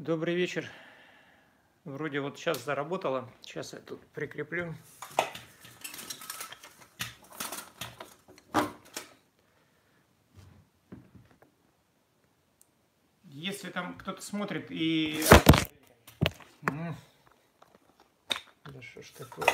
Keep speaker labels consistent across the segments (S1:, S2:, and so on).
S1: Добрый вечер. Вроде вот сейчас заработало. Сейчас я тут прикреплю. Если там кто-то смотрит и... Да что ж такое?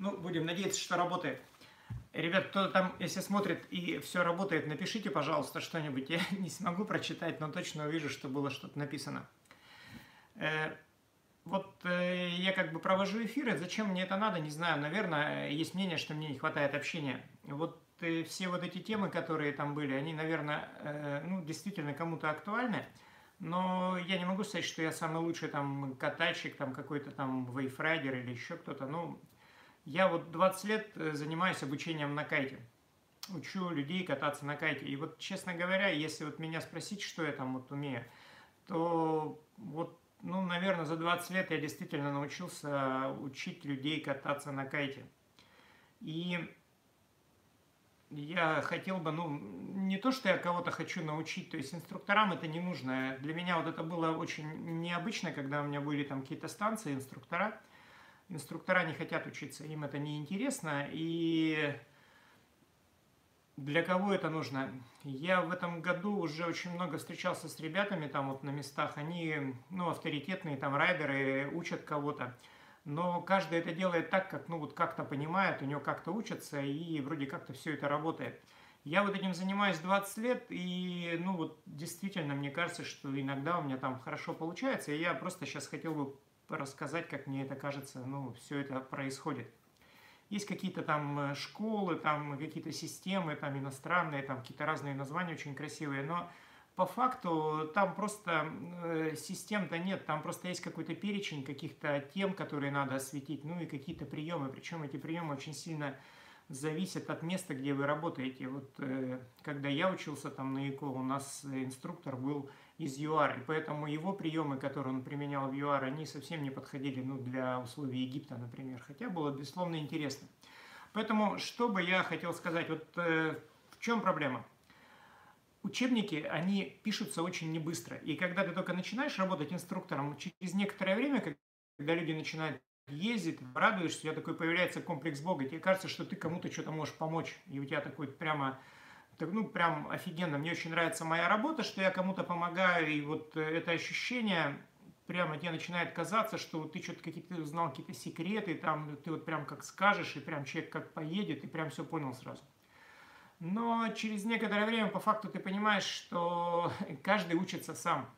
S1: Ну, будем надеяться, что работает. Ребят, кто там, если смотрит и все работает, напишите, пожалуйста, что-нибудь. Я не смогу прочитать, но точно увижу, что было что-то написано. Э, вот э, я как бы провожу эфиры, зачем мне это надо, не знаю. Наверное, есть мнение, что мне не хватает общения. Вот э, все вот эти темы, которые там были, они, наверное, ну, действительно кому-то актуальны. Но я не могу сказать, что я самый лучший там катальщик, там какой-то там вейфрайдер или еще кто-то. Ну, я вот 20 лет э, занимаюсь обучением на кайте. Учу людей кататься на кайте. И вот, честно говоря, если вот меня спросить, что я там вот умею, то вот, ну, наверное, за 20 лет я действительно научился учить людей кататься на кайте. И я хотел бы, ну, не то, что я кого-то хочу научить, то есть инструкторам это не нужно. Для меня вот это было очень необычно, когда у меня были там какие-то станции, инструктора – инструктора не хотят учиться, им это не интересно, и для кого это нужно? Я в этом году уже очень много встречался с ребятами там вот на местах, они, ну, авторитетные там райдеры, учат кого-то, но каждый это делает так, как, ну, вот как-то понимает, у него как-то учатся, и вроде как-то все это работает. Я вот этим занимаюсь 20 лет, и, ну, вот действительно, мне кажется, что иногда у меня там хорошо получается, и я просто сейчас хотел бы рассказать, как мне это кажется, ну, все это происходит. Есть какие-то там э, школы, там какие-то системы, там иностранные, там какие-то разные названия очень красивые, но по факту там просто э, систем-то нет, там просто есть какой-то перечень каких-то тем, которые надо осветить, ну и какие-то приемы, причем эти приемы очень сильно зависят от места, где вы работаете. Вот э, когда я учился там на ИКО, у нас инструктор был из ЮАР, и поэтому его приемы, которые он применял в ЮАР, они совсем не подходили ну, для условий Египта, например, хотя было, безусловно, интересно. Поэтому, что бы я хотел сказать, вот э, в чем проблема? Учебники, они пишутся очень небыстро, и когда ты только начинаешь работать инструктором, через некоторое время, когда люди начинают ездить, радуешься, у тебя такой появляется комплекс Бога, тебе кажется, что ты кому-то что-то можешь помочь, и у тебя такой прямо так, ну, прям офигенно. Мне очень нравится моя работа, что я кому-то помогаю, и вот э, это ощущение, прямо тебе начинает казаться, что ты что-то какие-то узнал какие-то секреты, там ты вот прям как скажешь, и прям человек как поедет, и прям все понял сразу. Но через некоторое время по факту ты понимаешь, что каждый учится сам.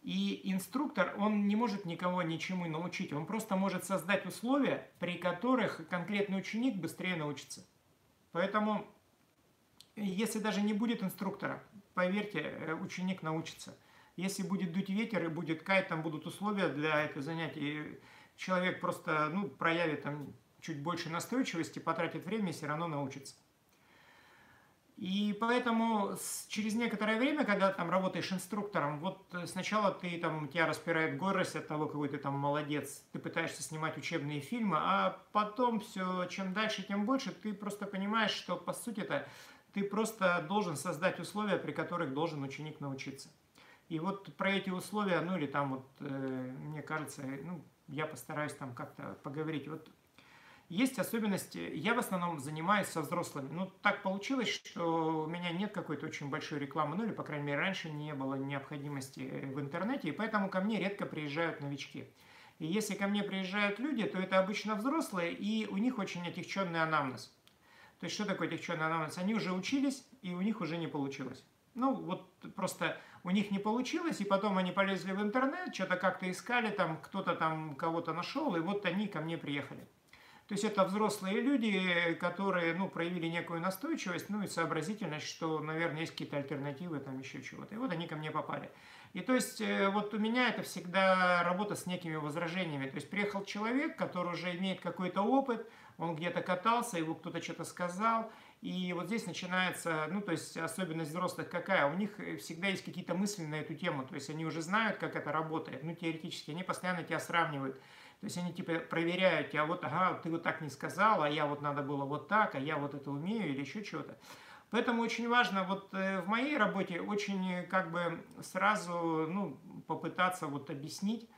S1: И инструктор, он не может никого ничему научить, он просто может создать условия, при которых конкретный ученик быстрее научится. Поэтому если даже не будет инструктора, поверьте, э, ученик научится. Если будет дуть ветер и будет кайт, там будут условия для этого занятия, человек просто ну, проявит там чуть больше настойчивости, потратит время и все равно научится. И поэтому через некоторое время, когда там работаешь инструктором, вот э, сначала ты там, тебя распирает горость от того, какой ты там молодец, ты пытаешься снимать учебные фильмы, а потом все, чем дальше, тем больше, ты просто понимаешь, что по сути это ты просто должен создать условия, при которых должен ученик научиться. И вот про эти условия, ну или там вот, э, мне кажется, ну, я постараюсь там как-то поговорить. Вот есть особенности, я в основном занимаюсь со взрослыми. Ну, так получилось, что у меня нет какой-то очень большой рекламы, ну или, по крайней мере, раньше не было необходимости в интернете, и поэтому ко мне редко приезжают новички. И если ко мне приезжают люди, то это обычно взрослые, и у них очень отягченный анамнез. То есть, что такое отягченный анамнез? Они уже учились, и у них уже не получилось. Ну, вот просто у них не получилось, и потом они полезли в интернет, что-то как-то искали, там кто-то там кого-то нашел, и вот они ко мне приехали. То есть это взрослые люди, которые ну, проявили некую настойчивость, ну и сообразительность, что, наверное, есть какие-то альтернативы, там еще чего-то. И вот они ко мне попали. И то есть э, вот у меня это всегда работа с некими возражениями. То есть приехал человек, который уже имеет какой-то опыт, он где-то катался, его кто-то что-то сказал, И вот здесь начинается, ну, то есть особенность взрослых какая? У них всегда есть какие-то мысли на эту тему, то есть они уже знают, как это работает, ну, теоретически, они постоянно тебя сравнивают. То есть они типа проверяют тебя, вот, ага, ты вот так не сказал, а я вот надо было вот так, а я вот это умею или еще чего-то. Поэтому очень важно, вот э, в моей работе очень как бы сразу, ну, попытаться вот объяснить,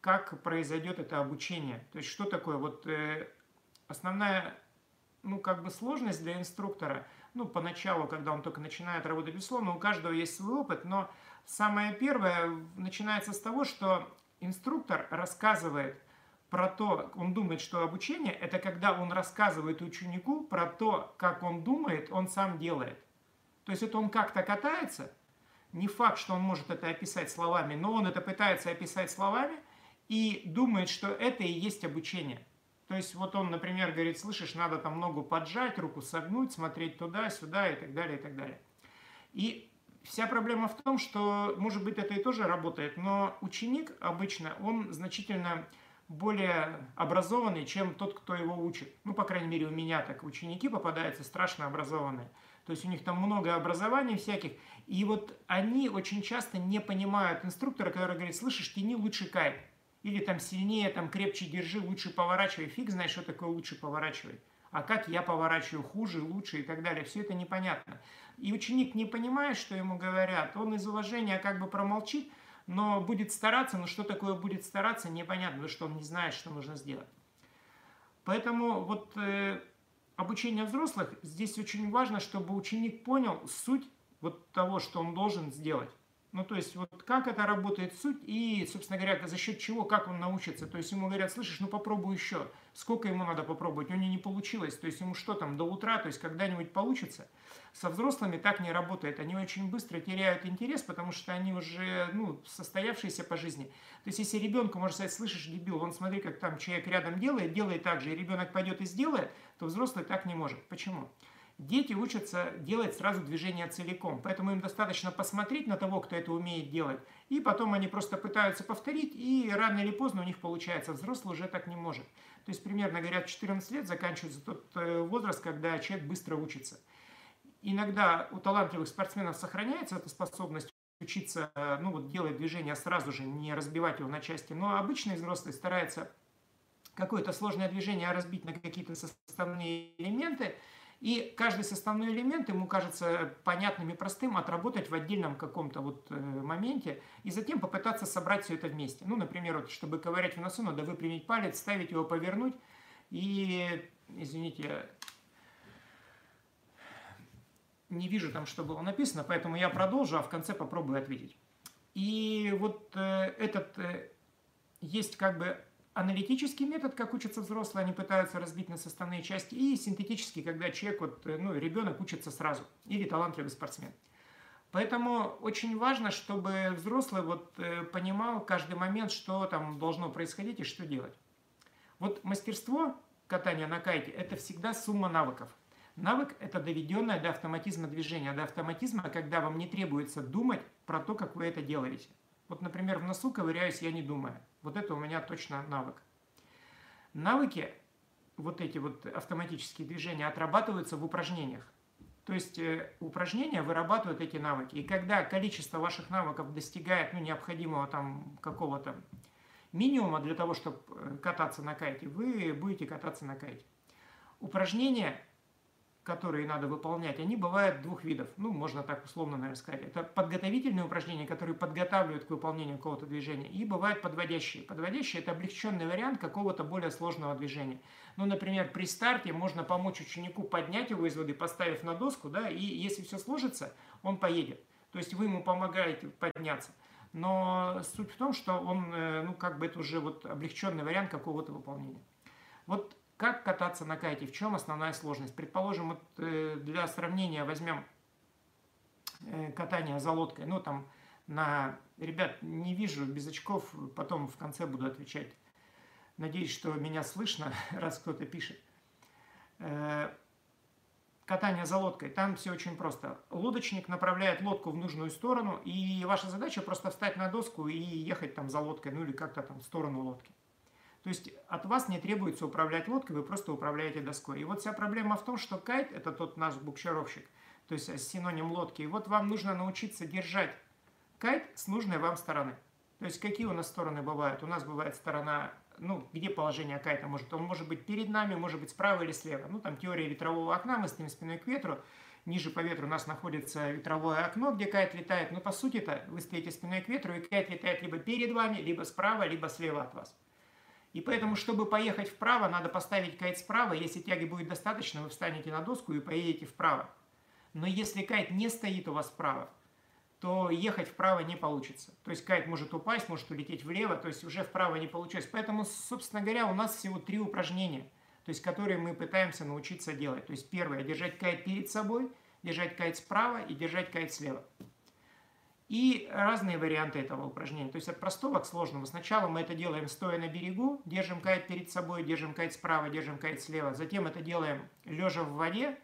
S1: как произойдет это обучение. То есть что такое вот э, основная, ну, как бы сложность для инструктора, ну, поначалу, когда он только начинает работать, безусловно, у каждого есть свой опыт, но самое первое начинается с того, что инструктор рассказывает про то, он думает, что обучение, это когда он рассказывает ученику про то, как он думает, он сам делает. То есть это он как-то катается, не факт, что он может это описать словами, но он это пытается описать словами – и думает, что это и есть обучение. То есть вот он, например, говорит, слышишь, надо там ногу поджать, руку согнуть, смотреть туда, сюда и так далее, и так далее. И вся проблема в том, что, может быть, это и тоже работает, но ученик обычно, он значительно более образованный, чем тот, кто его учит. Ну, по крайней мере, у меня так ученики попадаются страшно образованные. То есть у них там много образований всяких. И вот они очень часто не понимают инструктора, который говорит, слышишь, тяни лучше кайф или там сильнее, там крепче держи, лучше поворачивай. Фиг знает, что такое лучше поворачивай. А как я поворачиваю хуже, лучше и так далее. Все это непонятно. И ученик не понимает, что ему говорят. Он из уважения как бы промолчит, но будет стараться. Но что такое будет стараться, непонятно, потому что он не знает, что нужно сделать. Поэтому вот э, обучение взрослых, здесь очень важно, чтобы ученик понял суть вот того, что он должен сделать. Ну, то есть, вот как это работает суть и, собственно говоря, за счет чего, как он научится. То есть, ему говорят, слышишь, ну попробуй еще. Сколько ему надо попробовать? У него не получилось. То есть, ему что там, до утра, то есть, когда-нибудь получится. Со взрослыми так не работает. Они очень быстро теряют интерес, потому что они уже, ну, состоявшиеся по жизни. То есть, если ребенку можно сказать, слышишь, дебил, он смотри, как там человек рядом делает, делает так же, и ребенок пойдет и сделает, то взрослый так не может. Почему? Дети учатся делать сразу движение целиком, поэтому им достаточно посмотреть на того, кто это умеет делать, и потом они просто пытаются повторить, и рано или поздно у них получается. Взрослый уже так не может. То есть примерно, говорят, 14 лет заканчивается тот э, возраст, когда человек быстро учится. Иногда у талантливых спортсменов сохраняется эта способность учиться, ну вот делать движение сразу же, не разбивать его на части, но обычный взрослый старается какое-то сложное движение разбить на какие-то составные элементы, и каждый составной элемент ему кажется понятным и простым отработать в отдельном каком-то вот э, моменте и затем попытаться собрать все это вместе. Ну, например, вот, чтобы ковырять в носу, надо выпрямить палец, ставить его, повернуть и, извините, не вижу там, что было написано, поэтому я продолжу, а в конце попробую ответить. И вот э, этот э, есть как бы аналитический метод, как учатся взрослые, они пытаются разбить на составные части, и синтетический, когда человек, вот, э, ну, ребенок учится сразу, или талантливый спортсмен. Поэтому очень важно, чтобы взрослый вот э, понимал каждый момент, что там должно происходить и что делать. Вот мастерство катания на кайте – это всегда сумма навыков. Навык – это доведенное до автоматизма движения, до автоматизма, когда вам не требуется думать про то, как вы это делаете. Вот, например, в носу ковыряюсь я не думаю. Вот это у меня точно навык. Навыки, вот эти вот автоматические движения, отрабатываются в упражнениях. То есть э, упражнения вырабатывают эти навыки. И когда количество ваших навыков достигает ну, необходимого там какого-то минимума для того, чтобы э, кататься на кайте, вы будете кататься на кайте. Упражнения которые надо выполнять, они бывают двух видов. Ну, можно так условно, наверное, сказать. Это подготовительные упражнения, которые подготавливают к выполнению какого-то движения. И бывают подводящие. Подводящие – это облегченный вариант какого-то более сложного движения. Ну, например, при старте можно помочь ученику поднять его из воды, поставив на доску, да, и если все сложится, он поедет. То есть вы ему помогаете подняться. Но суть в том, что он, э, ну, как бы это уже вот облегченный вариант какого-то выполнения. Вот как кататься на кайте? В чем основная сложность? Предположим, вот, э, для сравнения возьмем э, катание за лодкой. Ну, там, на... Ребят, не вижу без очков, потом в конце буду отвечать. Надеюсь, что меня слышно, раз кто-то пишет. Э, катание за лодкой. Там все очень просто. Лодочник направляет лодку в нужную сторону, и ваша задача просто встать на доску и ехать там за лодкой, ну или как-то там в сторону лодки. То есть от вас не требуется управлять лодкой, вы просто управляете доской. И вот вся проблема в том, что кайт – это тот наш буксировщик, то есть синоним лодки. И вот вам нужно научиться держать кайт с нужной вам стороны. То есть какие у нас стороны бывают? У нас бывает сторона, ну, где положение кайта может? Он может быть перед нами, может быть справа или слева. Ну, там теория ветрового окна, мы стоим спиной к ветру. Ниже по ветру у нас находится ветровое окно, где кайт летает. Но по сути-то вы стоите спиной к ветру, и кайт летает либо перед вами, либо справа, либо слева от вас. И поэтому, чтобы поехать вправо, надо поставить кайт справа. Если тяги будет достаточно, вы встанете на доску и поедете вправо. Но если кайт не стоит у вас справа, то ехать вправо не получится. То есть кайт может упасть, может улететь влево, то есть уже вправо не получается. Поэтому, собственно говоря, у нас всего три упражнения, то есть которые мы пытаемся научиться делать. То есть первое, держать кайт перед собой, держать кайт справа и держать кайт слева. И разные варианты этого упражнения. То есть от простого к сложному. Сначала мы это делаем стоя на берегу, держим кайт перед собой, держим кайт справа, держим кайт слева. Затем это делаем лежа в воде,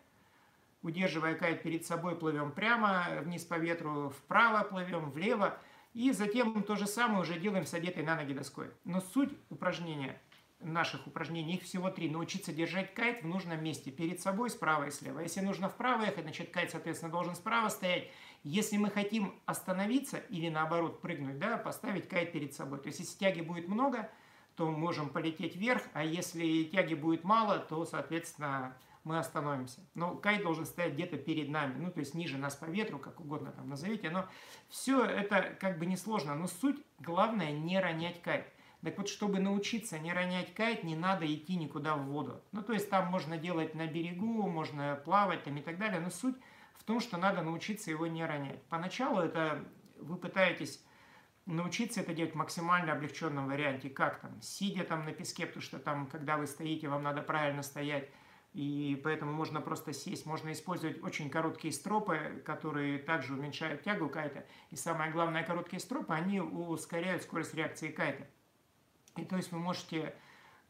S1: удерживая кайт перед собой, плывем прямо, вниз по ветру, вправо плывем, влево. И затем то же самое уже делаем с одетой на ноги доской. Но суть упражнения, наших упражнений, их всего три. Научиться держать кайт в нужном месте, перед собой, справа и слева. Если нужно вправо ехать, значит кайт, соответственно, должен справа стоять. Если мы хотим остановиться или наоборот прыгнуть, да, поставить кайт перед собой. То есть если тяги будет много, то можем полететь вверх, а если тяги будет мало, то, соответственно, мы остановимся. Но кайт должен стоять где-то перед нами, ну, то есть ниже нас по ветру, как угодно там назовите. Но все это как бы несложно. Но суть, главное, не ронять кайт. Так вот, чтобы научиться не ронять кайт, не надо идти никуда в воду. Ну, то есть там можно делать на берегу, можно плавать там и так далее. Но суть том, что надо научиться его не ронять. Поначалу это вы пытаетесь научиться это делать в максимально облегченном варианте. Как там? Сидя там на песке, потому что там, когда вы стоите, вам надо правильно стоять и поэтому можно просто сесть, можно использовать очень короткие стропы, которые также уменьшают тягу кайта. И самое главное, короткие стропы, они ускоряют скорость реакции кайта. И то есть вы можете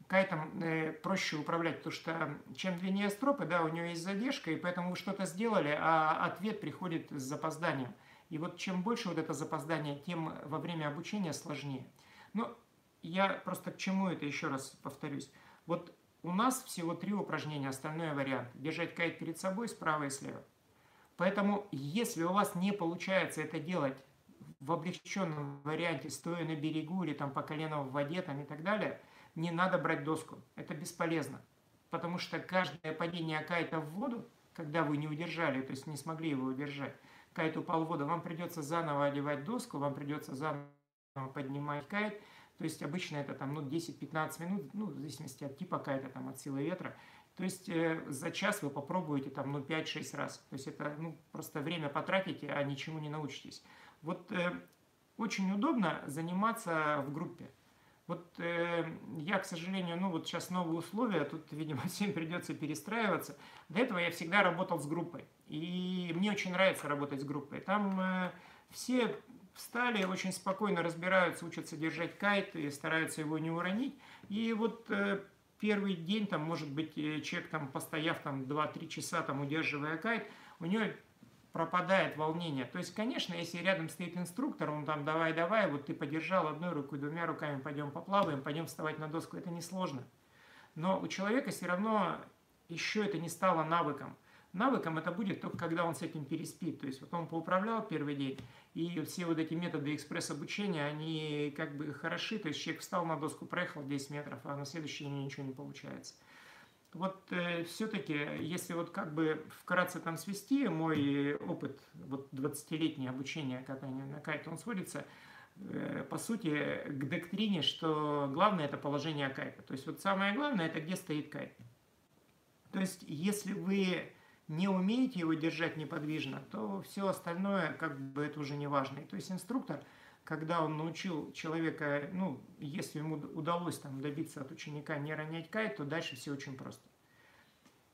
S1: кайтом э, проще управлять, потому что чем длиннее стропы, да, у него есть задержка, и поэтому вы что-то сделали, а ответ приходит с запозданием. И вот чем больше вот это запоздание, тем во время обучения сложнее. Но я просто к чему это еще раз повторюсь. Вот у нас всего три упражнения, остальное вариант. Держать кайт перед собой справа и слева. Поэтому, если у вас не получается это делать в облегченном варианте, стоя на берегу или там по колено в воде там и так далее, не надо брать доску. Это бесполезно. Потому что каждое падение кайта в воду, когда вы не удержали, то есть не смогли его удержать, кайт упал в воду, вам придется заново одевать доску, вам придется заново поднимать кайт, то есть обычно это там ну, 10-15 минут, ну, в зависимости от типа какая-то там, от силы ветра. То есть э, за час вы попробуете там ну 5-6 раз. То есть это ну, просто время потратите, а ничему не научитесь. Вот э, очень удобно заниматься в группе. Вот э, я, к сожалению, ну вот сейчас новые условия, тут, видимо, всем придется перестраиваться. До этого я всегда работал с группой. И мне очень нравится работать с группой. Там э, все встали, очень спокойно разбираются, учатся держать кайт и стараются его не уронить. И вот э, первый день, там, может быть, э, человек, там, постояв там 2-3 часа, там, удерживая кайт, у него пропадает волнение. То есть, конечно, если рядом стоит инструктор, он там давай-давай, вот ты подержал одной рукой, двумя руками, пойдем поплаваем, пойдем вставать на доску, это несложно. Но у человека все равно еще это не стало навыком. Навыком это будет только когда он с этим переспит. То есть вот он поуправлял первый день, и все вот эти методы экспресс-обучения, они как бы хороши. То есть человек встал на доску, проехал 10 метров, а на следующий день ничего не получается. Вот э, все-таки, если вот как бы вкратце там свести, мой опыт вот 20-летнее обучение катания на кайте, он сводится э, по сути к доктрине, что главное это положение кайта. То есть вот самое главное это где стоит кайт. То есть если вы не умеете его держать неподвижно, то все остальное как бы это уже не важно. То есть инструктор, когда он научил человека, ну, если ему удалось там добиться от ученика не ронять кайт, то дальше все очень просто.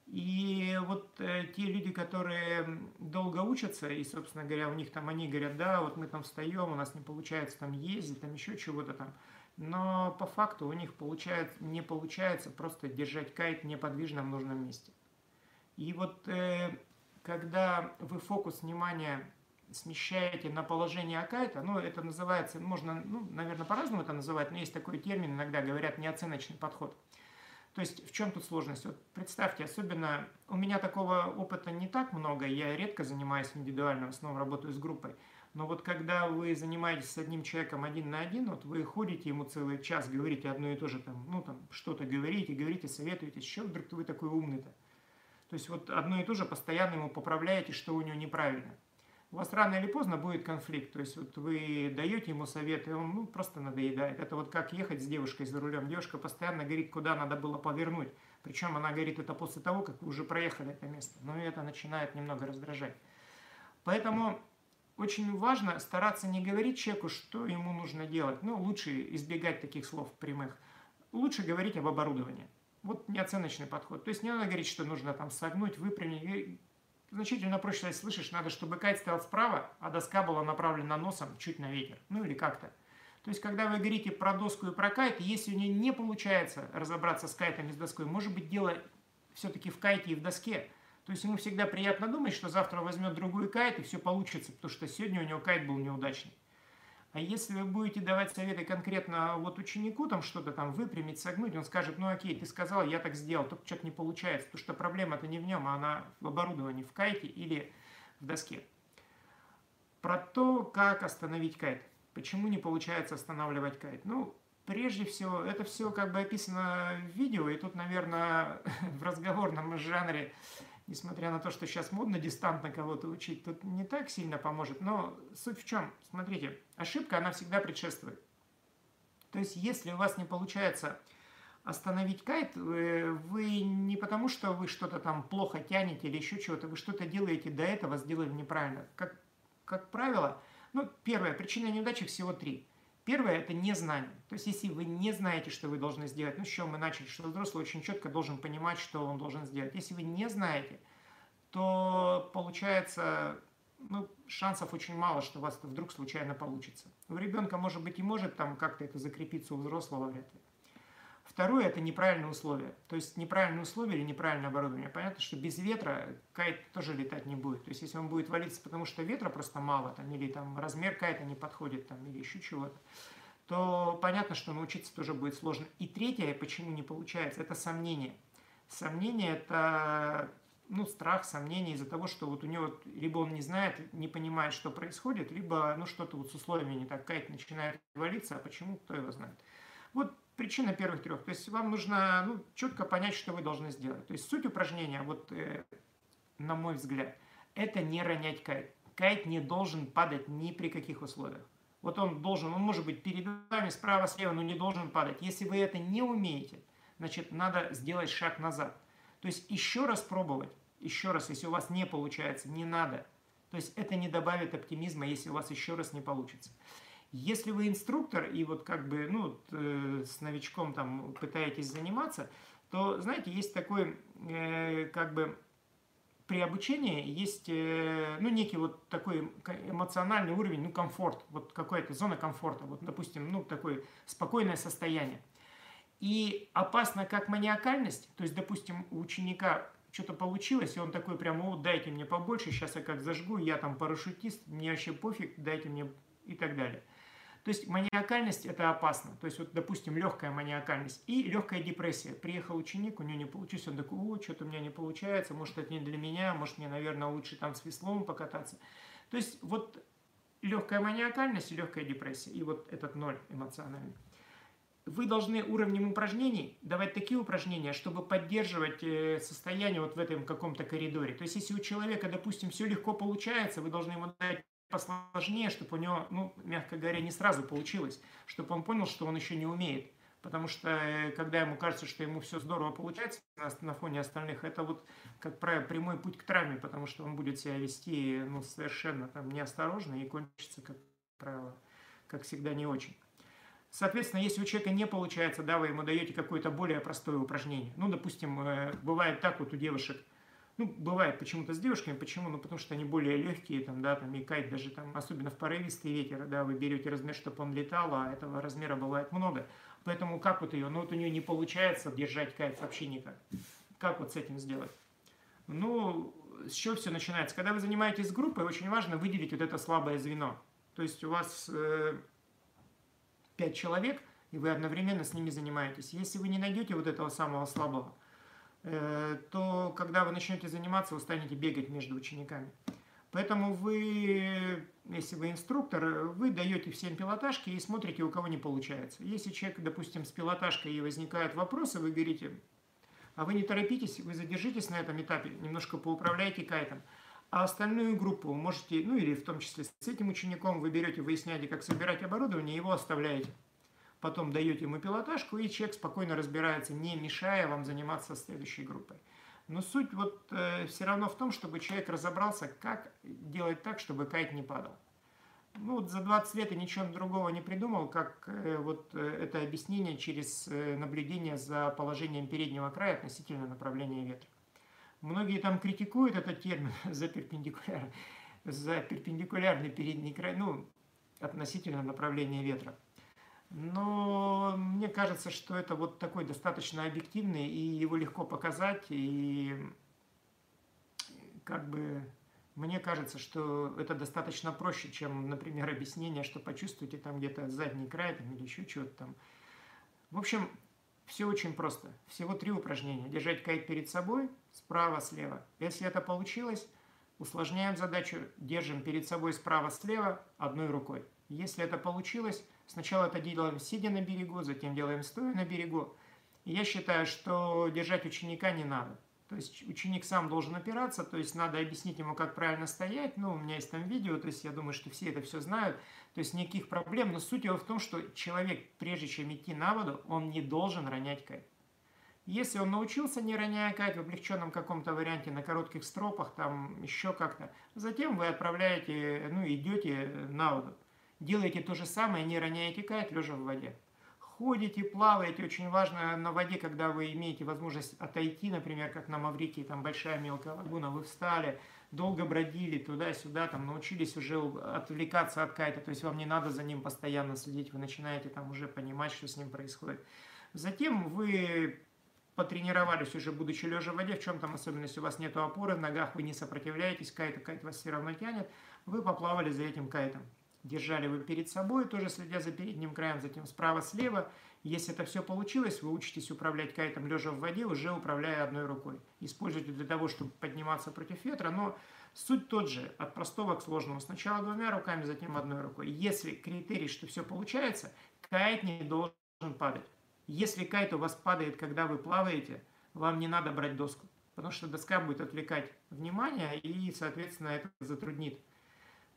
S1: И вот э, те люди, которые долго учатся, и, собственно говоря, у них там, они говорят, да, вот мы там встаем, у нас не получается там ездить, там еще чего-то там. Но по факту у них получается, не получается просто держать кайт неподвижно в нужном месте. И вот э, когда вы фокус внимания смещаете на положение акайта, ну, это называется, можно, ну, наверное, по-разному это называть, но есть такой термин, иногда говорят неоценочный подход. То есть в чем тут сложность? Вот представьте, особенно у меня такого опыта не так много, я редко занимаюсь индивидуально, в основном работаю с группой. Но вот когда вы занимаетесь с одним человеком один на один, вот вы ходите ему целый час, говорите одно и то же, там, ну там что-то говорите, говорите, советуете, что вдруг вы такой умный-то? То есть вот одно и то же постоянно ему поправляете, что у него неправильно у вас рано или поздно будет конфликт. То есть вот вы даете ему совет, и он ну, просто надоедает. Это вот как ехать с девушкой за рулем. Девушка постоянно говорит, куда надо было повернуть. Причем она говорит это после того, как вы уже проехали это место. Но это начинает немного раздражать. Поэтому очень важно стараться не говорить человеку, что ему нужно делать. Ну, лучше избегать таких слов прямых. Лучше говорить об оборудовании. Вот неоценочный подход. То есть не надо говорить, что нужно там согнуть, выпрямить значительно проще, слышишь, надо, чтобы кайт стоял справа, а доска была направлена носом чуть на ветер. Ну или как-то. То есть, когда вы говорите про доску и про кайт, если у нее не получается разобраться с кайтом и с доской, может быть дело все-таки в кайте и в доске. То есть ему всегда приятно думать, что завтра возьмет другую кайт и все получится, потому что сегодня у него кайт был неудачный. А если вы будете давать советы конкретно вот ученику, там что-то там выпрямить, согнуть, он скажет, ну окей, ты сказал, я так сделал, только что-то не получается, потому что проблема-то не в нем, а она в оборудовании, в кайте или в доске. Про то, как остановить кайт. Почему не получается останавливать кайт? Ну, прежде всего, это все как бы описано в видео, и тут, наверное, в разговорном жанре несмотря на то, что сейчас модно дистантно кого-то учить, тут не так сильно поможет. Но суть в чем? Смотрите, ошибка, она всегда предшествует. То есть, если у вас не получается остановить кайт, э, вы не потому, что вы что-то там плохо тянете или еще чего-то, вы что-то делаете до этого, сделали неправильно. Как, как правило, ну, первая причина неудачи всего три – Первое – это незнание. То есть, если вы не знаете, что вы должны сделать, ну, с чего мы начали, что взрослый очень четко должен понимать, что он должен сделать. Если вы не знаете, то получается, ну, шансов очень мало, что у вас это вдруг случайно получится. У ребенка, может быть, и может там как-то это закрепиться, у взрослого вряд ли. Второе – это неправильные условия. То есть неправильные условия или неправильное оборудование. Понятно, что без ветра кайт тоже летать не будет. То есть если он будет валиться, потому что ветра просто мало, там, или там размер кайта не подходит, там, или еще чего-то, то понятно, что научиться тоже будет сложно. И третье, почему не получается, это сомнение. Сомнение – это ну, страх, сомнение из-за того, что вот у него либо он не знает, не понимает, что происходит, либо ну, что-то вот с условиями не так, кайт начинает валиться, а почему, кто его знает. Вот Причина первых трех. То есть вам нужно ну, четко понять, что вы должны сделать. То есть суть упражнения, вот э, на мой взгляд, это не ронять кайт. Кайт не должен падать ни при каких условиях. Вот он должен, он может быть перед вами, справа, слева, но не должен падать. Если вы это не умеете, значит, надо сделать шаг назад. То есть еще раз пробовать, еще раз, если у вас не получается, не надо. То есть это не добавит оптимизма, если у вас еще раз не получится. Если вы инструктор и вот как бы, ну, э, с новичком там пытаетесь заниматься, то, знаете, есть такой, э, как бы, при обучении есть, э, ну, некий вот такой эмоциональный уровень, ну, комфорт, вот какая-то зона комфорта, вот, допустим, ну, такое спокойное состояние. И опасно как маниакальность, то есть, допустим, у ученика что-то получилось, и он такой прямо, о, дайте мне побольше, сейчас я как зажгу, я там парашютист, мне вообще пофиг, дайте мне и так далее – то есть маниакальность это опасно. То есть вот, допустим, легкая маниакальность и легкая депрессия. Приехал ученик, у него не получилось, он такой, о, что-то у меня не получается, может это не для меня, может мне, наверное, лучше там с веслом покататься. То есть вот легкая маниакальность и легкая депрессия. И вот этот ноль эмоциональный. Вы должны уровнем упражнений давать такие упражнения, чтобы поддерживать э, состояние вот в этом каком-то коридоре. То есть, если у человека, допустим, все легко получается, вы должны ему дать посложнее, чтобы у него, ну, мягко говоря, не сразу получилось, чтобы он понял, что он еще не умеет. Потому что э, когда ему кажется, что ему все здорово получается на, фоне остальных, это вот, как правило, прямой путь к травме, потому что он будет себя вести ну, совершенно там, неосторожно и кончится, как правило, как всегда, не очень. Соответственно, если у человека не получается, да, вы ему даете какое-то более простое упражнение. Ну, допустим, э, бывает так вот у девушек – ну, бывает почему-то с девушками. Почему? Ну, потому что они более легкие, там, да, там, и кайт даже там, особенно в порывистый ветер, да, вы берете размер, чтобы он летал, а этого размера бывает много. Поэтому как вот ее, ну, вот у нее не получается держать кайт вообще никак. Как вот с этим сделать? Ну, с чего все начинается? Когда вы занимаетесь группой, очень важно выделить вот это слабое звено. То есть у вас э, 5 человек, и вы одновременно с ними занимаетесь. Если вы не найдете вот этого самого слабого, то когда вы начнете заниматься, вы станете бегать между учениками. Поэтому вы, если вы инструктор, вы даете всем пилотажки и смотрите, у кого не получается. Если человек, допустим, с пилотажкой и возникают вопросы, вы говорите, а вы не торопитесь, вы задержитесь на этом этапе, немножко поуправляйте кайтом. А остальную группу можете, ну или в том числе с этим учеником, вы берете, выясняете, как собирать оборудование, его оставляете. Потом даете ему пилотажку, и человек спокойно разбирается, не мешая вам заниматься следующей группой. Но суть вот э, все равно в том, чтобы человек разобрался, как делать так, чтобы кайт не падал. Ну вот за 20 лет я ничего другого не придумал, как э, вот э, это объяснение через э, наблюдение за положением переднего края относительно направления ветра. Многие там критикуют этот термин за перпендикуляр, за перпендикулярный передний край, ну, относительно направления ветра. Но мне кажется, что это вот такой достаточно объективный, и его легко показать, и как бы мне кажется, что это достаточно проще, чем, например, объяснение, что почувствуйте там где-то задний край там, или еще что-то там. В общем, все очень просто. Всего три упражнения. Держать кайт перед собой, справа, слева. Если это получилось, усложняем задачу, держим перед собой справа, слева одной рукой. Если это получилось, Сначала это делаем сидя на берегу, затем делаем стоя на берегу. И я считаю, что держать ученика не надо. То есть ученик сам должен опираться, то есть надо объяснить ему, как правильно стоять. Ну, у меня есть там видео, то есть я думаю, что все это все знают. То есть никаких проблем. Но суть его в том, что человек, прежде чем идти на воду, он не должен ронять кайт. Если он научился не роняя кайт в облегченном каком-то варианте на коротких стропах, там еще как-то, затем вы отправляете, ну, идете на воду. Делайте то же самое, не роняете кайт, лежа в воде. Ходите, плаваете, очень важно на воде, когда вы имеете возможность отойти, например, как на Маврикии, там большая мелкая лагуна, вы встали, долго бродили туда-сюда, там научились уже отвлекаться от кайта, то есть вам не надо за ним постоянно следить, вы начинаете там уже понимать, что с ним происходит. Затем вы потренировались уже, будучи лежа в воде, в чем там особенность, у вас нет опоры в ногах, вы не сопротивляетесь кайту, кайт вас все равно тянет, вы поплавали за этим кайтом держали вы перед собой, тоже следя за передним краем, затем справа-слева. Если это все получилось, вы учитесь управлять кайтом лежа в воде, уже управляя одной рукой. Используйте для того, чтобы подниматься против ветра, но суть тот же, от простого к сложному. Сначала двумя руками, затем одной рукой. Если критерий, что все получается, кайт не должен падать. Если кайт у вас падает, когда вы плаваете, вам не надо брать доску, потому что доска будет отвлекать внимание и, соответственно, это затруднит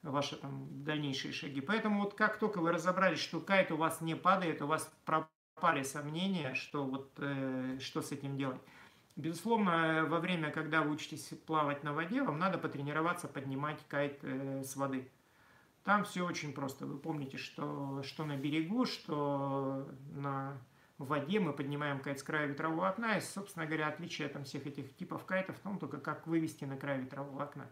S1: ваши там дальнейшие шаги. Поэтому вот как только вы разобрались, что кайт у вас не падает, у вас пропали сомнения, что вот э, что с этим делать. Безусловно, во время, когда вы учитесь плавать на воде, вам надо потренироваться поднимать кайт э, с воды. Там все очень просто. Вы помните, что, что на берегу, что на воде мы поднимаем кайт с края ветрового окна. И, собственно говоря, отличие там, всех этих типов кайтов в том только, как вывести на край ветрового окна.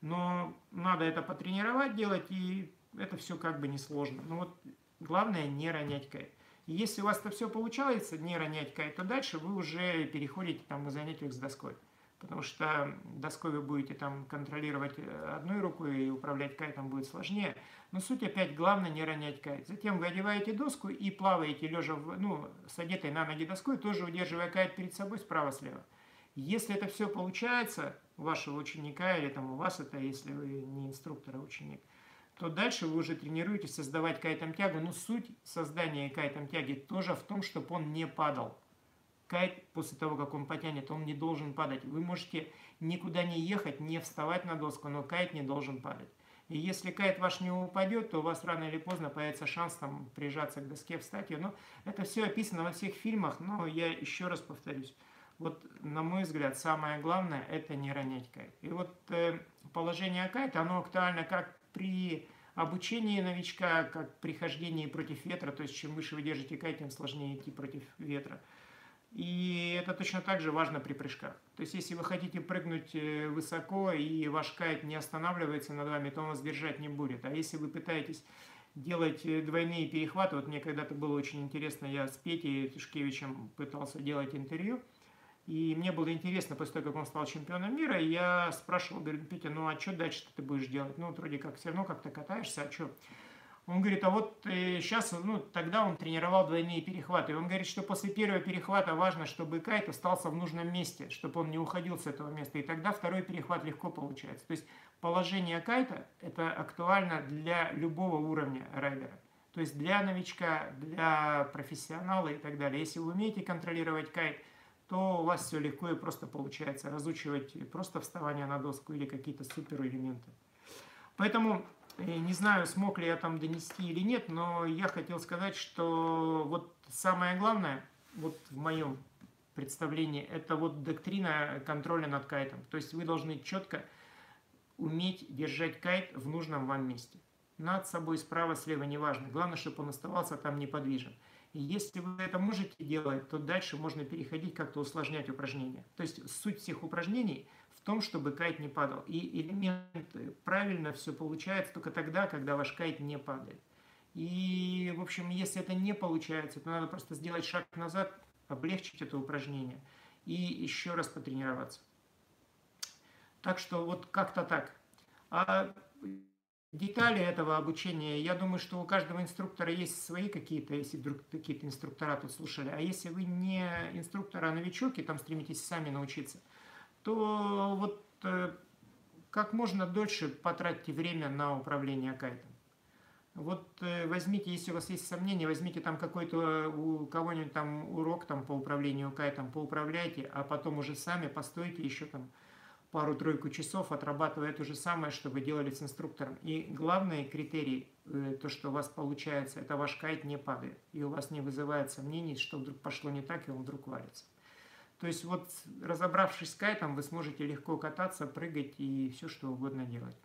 S1: Но надо это потренировать делать, и это все как бы несложно. Но вот главное не ронять кайт. И если у вас это все получается, не ронять кайт, то дальше вы уже переходите там на занятиях с доской. Потому что доской вы будете там контролировать э, одной рукой и управлять кайтом будет сложнее. Но суть опять главное не ронять кайт. Затем вы одеваете доску и плаваете лежа в, ну, с одетой на ноги доской, тоже удерживая кайт перед собой справа-слева. Если это все получается, у вашего ученика или там у вас это, если вы не инструктор, а ученик, то дальше вы уже тренируетесь создавать кайтом тягу. Но суть создания кайтом тяги тоже в том, чтобы он не падал. Кайт после того, как он потянет, он не должен падать. Вы можете никуда не ехать, не вставать на доску, но кайт не должен падать. И если кайт ваш не упадет, то у вас рано или поздно появится шанс там прижаться к доске, встать ее. Но это все описано во всех фильмах, но я еще раз повторюсь вот, на мой взгляд, самое главное – это не ронять кайт. И вот э, положение кайта, оно актуально как при обучении новичка, как при хождении против ветра, то есть чем выше вы держите кайт, тем сложнее идти против ветра. И это точно так же важно при прыжках. То есть если вы хотите прыгнуть э, высоко и ваш кайт не останавливается над вами, то он вас держать не будет. А если вы пытаетесь делать э, двойные перехваты, вот мне когда-то было очень интересно, я с Петей Тишкевичем пытался делать интервью – И мне было интересно, после того, как он стал чемпионом мира, я спрашивал, говорю, Петя, ну а что дальше ты будешь делать? Ну, вот вроде как все равно как-то катаешься, а что? Он говорит, а вот э, сейчас, ну, тогда он тренировал двойные перехваты. И он говорит, что после первого перехвата важно, чтобы кайт остался в нужном месте, чтобы он не уходил с этого места. И тогда второй перехват легко получается. То есть положение кайта – это актуально для любого уровня райдера. То есть для новичка, для профессионала и так далее. Если вы умеете контролировать кайт, то у вас все легко и просто получается разучивать просто вставание на доску или какие-то супер элементы. Поэтому не знаю, смог ли я там донести или нет, но я хотел сказать, что вот самое главное, вот в моем представлении, это вот доктрина контроля над кайтом. То есть вы должны четко уметь держать кайт в нужном вам месте. Над собой, справа, слева, неважно. Главное, чтобы он оставался там неподвижен. И если вы это можете делать, то дальше можно переходить как-то усложнять упражнения. То есть суть всех упражнений – том, чтобы кайт не падал. И элементы правильно все получается только тогда, когда ваш кайт не падает. И, в общем, если это не получается, то надо просто сделать шаг назад, облегчить это упражнение и еще раз потренироваться. Так что вот как-то так. А детали этого обучения, я думаю, что у каждого инструктора есть свои какие-то, если вдруг какие-то инструктора тут слушали. А если вы не инструктор, а новичок и там стремитесь сами научиться – то вот э, как можно дольше потратьте время на управление кайтом. Вот э, возьмите, если у вас есть сомнения, возьмите там какой-то у кого-нибудь там урок там по управлению кайтом, поуправляйте, а потом уже сами постойте еще там пару-тройку часов, отрабатывая то же самое, что вы делали с инструктором. И главный критерий, э, то, что у вас получается, это ваш кайт не падает. И у вас не вызывает сомнений, что вдруг пошло не так, и он вдруг валится. То есть вот разобравшись с кайтом, вы сможете легко кататься, прыгать и все что угодно делать.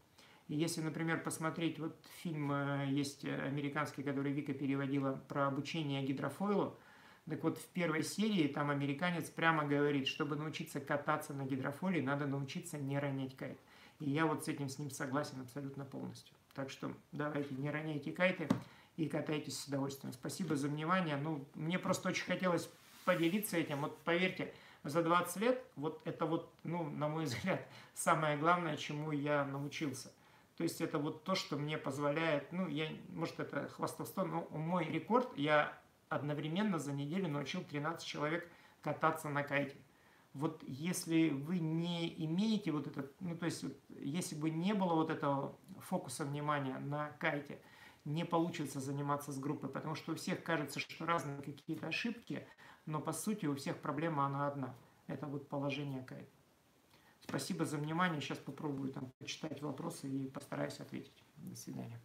S1: И если, например, посмотреть, вот фильм э, есть американский, который Вика переводила про обучение гидрофойлу, так вот в первой серии там американец прямо говорит, чтобы научиться кататься на гидрофоле, надо научиться не ронять кайт. И я вот с этим с ним согласен абсолютно полностью. Так что давайте не роняйте кайты и катайтесь с удовольствием. Спасибо за внимание. Ну, мне просто очень хотелось поделиться этим. Вот поверьте, за 20 лет вот это вот, ну, на мой взгляд, самое главное, чему я научился. То есть это вот то, что мне позволяет, ну, я, может, это хвастовство, но мой рекорд, я одновременно за неделю научил 13 человек кататься на кайте. Вот если вы не имеете вот этот, ну, то есть, вот, если бы не было вот этого фокуса внимания на кайте, не получится заниматься с группой, потому что у всех кажется, что разные какие-то ошибки, но по сути у всех проблема она одна. Это вот положение кайта. Спасибо за внимание. Сейчас попробую там почитать вопросы и постараюсь ответить. До свидания.